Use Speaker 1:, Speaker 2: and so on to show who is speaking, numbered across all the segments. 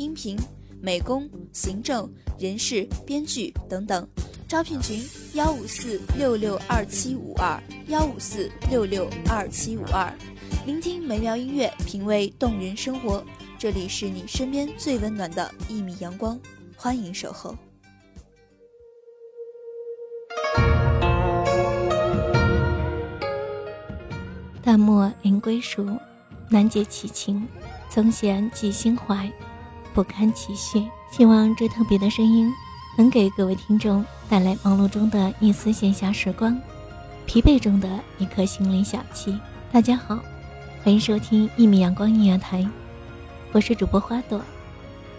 Speaker 1: 音频、美工、行政、人事、编剧等等。招聘群：幺五四六六二七五二幺五四六六二七五二。聆听美妙音乐，品味动人生活。这里是你身边最温暖的一米阳光，欢迎守候。
Speaker 2: 淡漠临归属，难解其情，总显寄心怀，不堪其绪。希望这特别的声音能给各位听众带来忙碌中的一丝闲暇时光，疲惫中的一颗心灵小憩。大家好，欢迎收听一米阳光音乐台，我是主播花朵。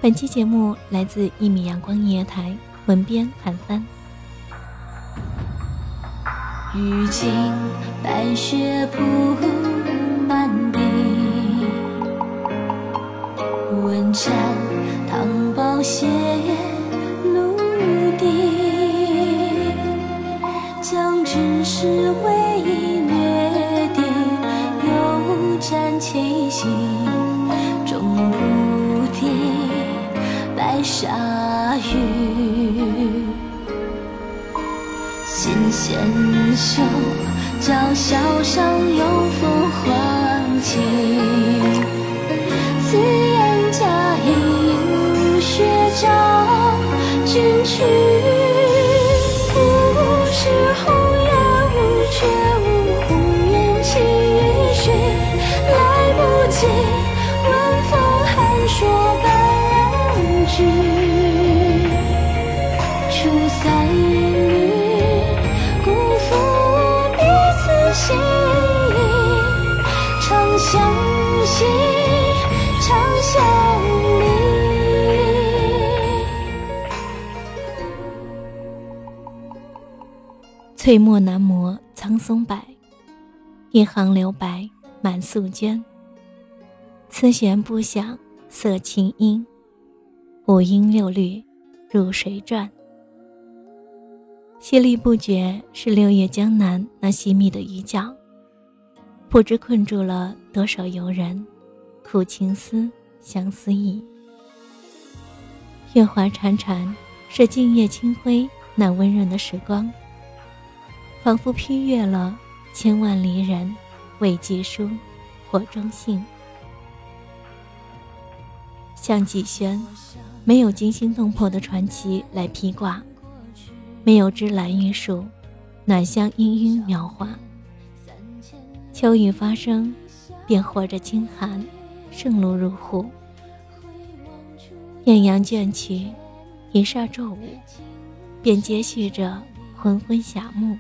Speaker 2: 本期节目来自一米阳光音乐台，文编韩帆。
Speaker 3: 雨尽白雪铺满地，问斩沙雨。心纤袖，叫嚣上有负黄旗。此心意，长相惜，长相离。
Speaker 2: 翠墨难磨苍松柏，一行留白满素绢。丝弦不响色清音，五音六律入水转。淅沥不绝是六月江南那细密的雨角，不知困住了多少游人，苦情思，相思意。月华潺潺，是静夜清辉那温润的时光，仿佛披越了千万离人，未寄书，火中信。向季轩，没有惊心动魄的传奇来披挂。没有枝兰玉树，暖香氤氲描画。秋雨发生，便和着清寒，盛露入户。艳阳倦去，一霎骤午，便接续着昏昏霞暮。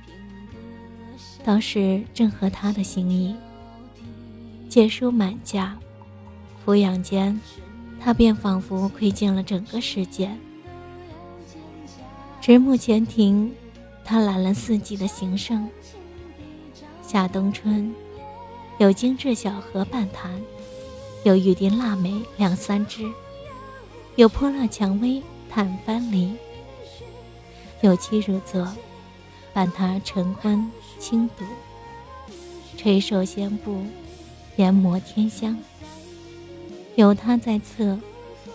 Speaker 2: 倒是正合他的心意。借书满架，俯仰间，他便仿佛窥见了整个世界。直木前庭，他揽了四季的行胜。夏冬春，有精致小荷半坛，有玉锭腊梅两三枝，有泼辣蔷薇探藩篱，有妻如座，伴他晨昏轻读，垂手仙步，研磨天香。有他在侧，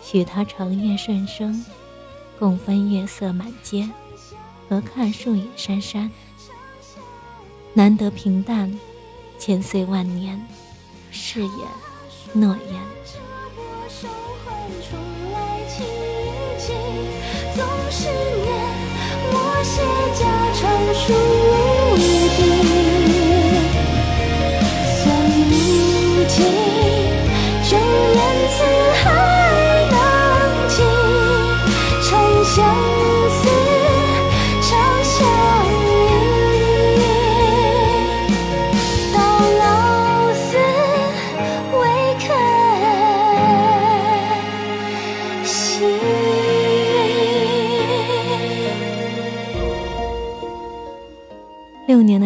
Speaker 2: 许他长夜顺生。共分月色满街，何看树影姗姗。难得平淡，千岁万年，誓言诺言。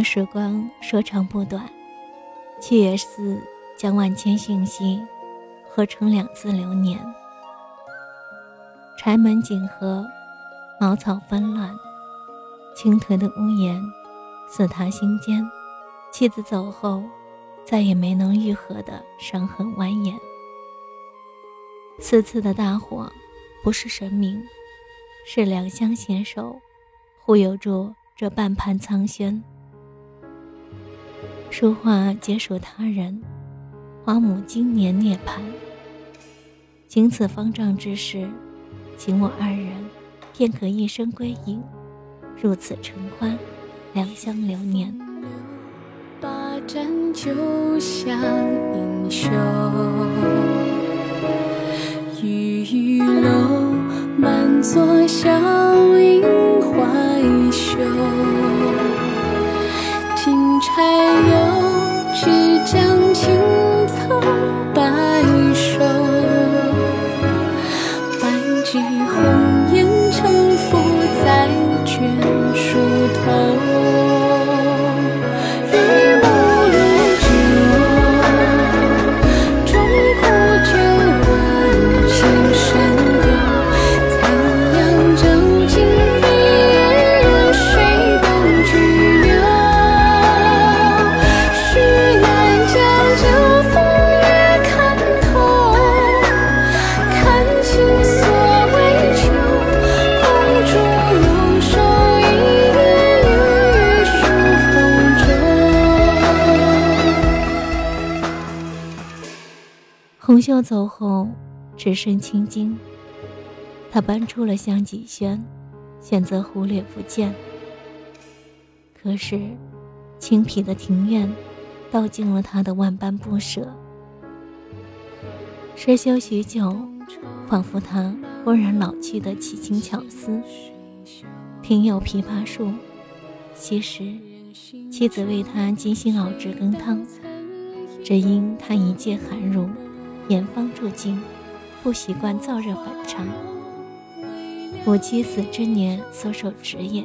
Speaker 2: 时光说长不短，七月四将万千讯息合成两字流年。柴门紧合，茅草纷乱，倾颓的屋檐似他心间。妻子走后，再也没能愈合的伤痕蜿蜒。四次的大火，不是神明，是两相携手，护佑住这半盘苍轩。书画皆属他人，花母今年涅槃。经此方丈之事，请我二人便可一生归隐，入此尘欢，两相留念。
Speaker 3: 把盏酒香盈袖，红
Speaker 2: 袖走后，只剩青筋。他搬出了香几轩，选择忽略不见。可是，青僻的庭院，道尽了他的万般不舍。失修许久，仿佛他忽然老去的奇情巧思。庭有枇杷树，昔时妻子为他精心熬制羹汤，只因他一介寒儒，严方住境，不习惯燥热反常。我妻死之年所手植也，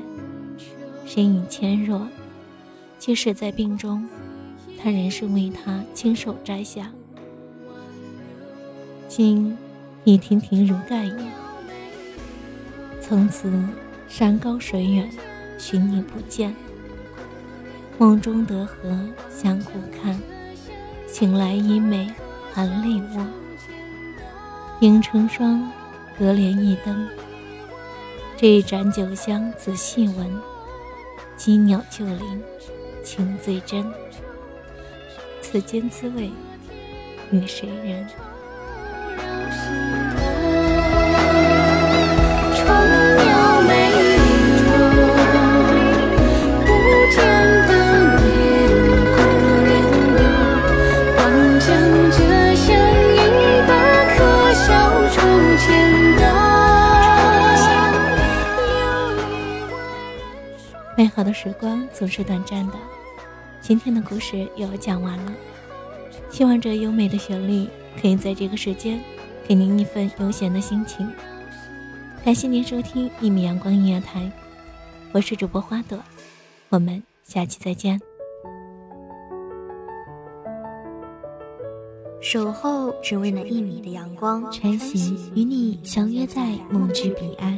Speaker 2: 身影纤弱，即使在病中，他仍是为他亲手摘下。今已亭亭如盖也，从此山高水远，寻你不见。梦中得何相顾看，醒来衣袂含泪卧。影成双，隔帘一灯。这一盏酒香仔细闻，鸡鸟旧林，情最真。此间滋味，与谁人？好的时光总是短暂的，今天的故事又要讲完了。希望这优美的旋律可以在这个时间给您一份悠闲的心情。感谢您收听一米阳光音乐台，我是主播花朵，我们下期再见。
Speaker 4: 守候只为那一米的阳光，
Speaker 2: 晨曦与你相约在梦之彼岸。